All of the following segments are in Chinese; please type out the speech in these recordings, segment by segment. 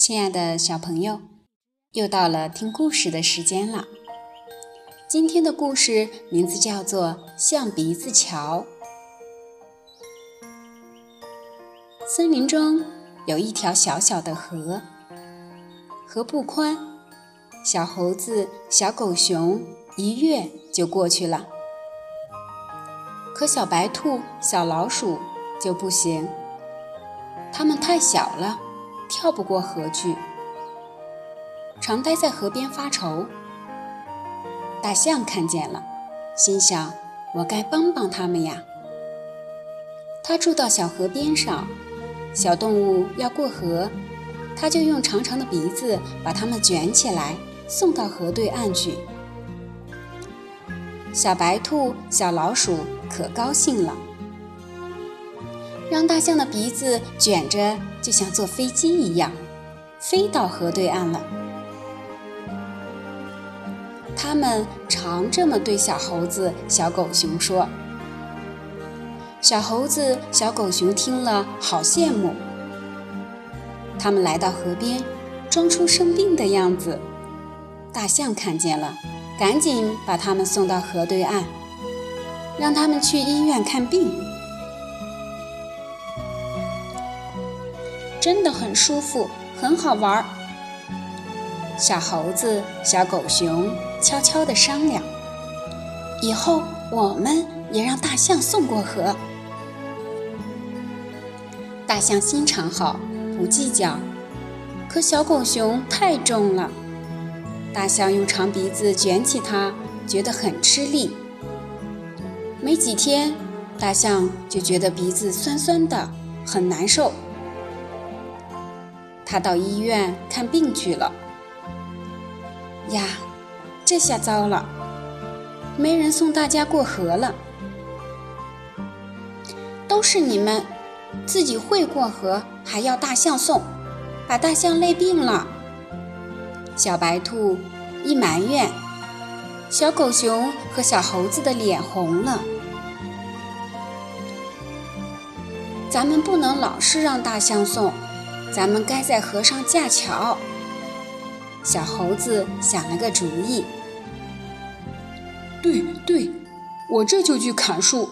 亲爱的小朋友，又到了听故事的时间了。今天的故事名字叫做《象鼻子桥》。森林中有一条小小的河，河不宽，小猴子、小狗熊一跃就过去了。可小白兔、小老鼠就不行，它们太小了。跳不过河去，常待在河边发愁。大象看见了，心想：“我该帮帮他们呀。”它住到小河边上，小动物要过河，它就用长长的鼻子把它们卷起来，送到河对岸去。小白兔、小老鼠可高兴了。让大象的鼻子卷着，就像坐飞机一样，飞到河对岸了。他们常这么对小猴子、小狗熊说。小猴子、小狗熊听了，好羡慕。他们来到河边，装出生病的样子。大象看见了，赶紧把他们送到河对岸，让他们去医院看病。真的很舒服，很好玩儿。小猴子、小狗熊悄悄地商量：“以后我们也让大象送过河。”大象心肠好，不计较。可小狗熊太重了，大象用长鼻子卷起它，觉得很吃力。没几天，大象就觉得鼻子酸酸的，很难受。他到医院看病去了。呀，这下糟了，没人送大家过河了。都是你们，自己会过河，还要大象送，把大象累病了。小白兔一埋怨，小狗熊和小猴子的脸红了。咱们不能老是让大象送。咱们该在河上架桥。小猴子想了个主意。对对，我这就去砍树。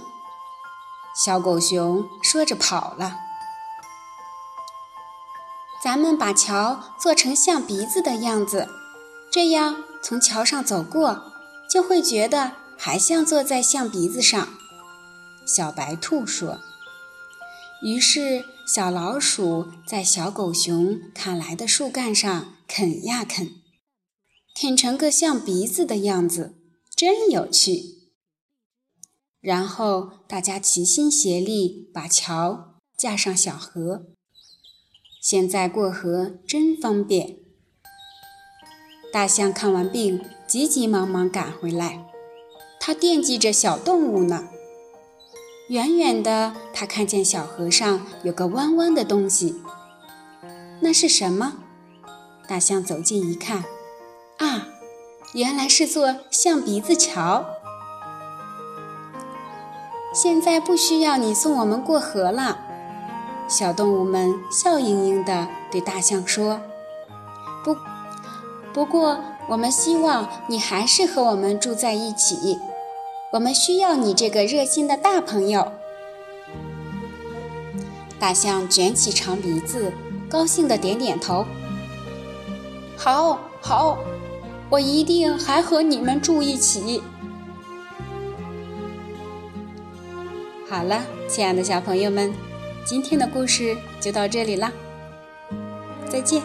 小狗熊说着跑了。咱们把桥做成象鼻子的样子，这样从桥上走过，就会觉得还像坐在象鼻子上。小白兔说。于是，小老鼠在小狗熊砍来的树干上啃呀啃，啃成个像鼻子的样子，真有趣。然后大家齐心协力把桥架上小河，现在过河真方便。大象看完病，急急忙忙赶回来，它惦记着小动物呢。远远的，他看见小河上有个弯弯的东西，那是什么？大象走近一看，啊，原来是座象鼻子桥。现在不需要你送我们过河了，小动物们笑盈盈地对大象说：“不，不过我们希望你还是和我们住在一起。”我们需要你这个热心的大朋友。大象卷起长鼻子，高兴地点点头。好，好，我一定还和你们住一起。好了，亲爱的小朋友们，今天的故事就到这里了，再见。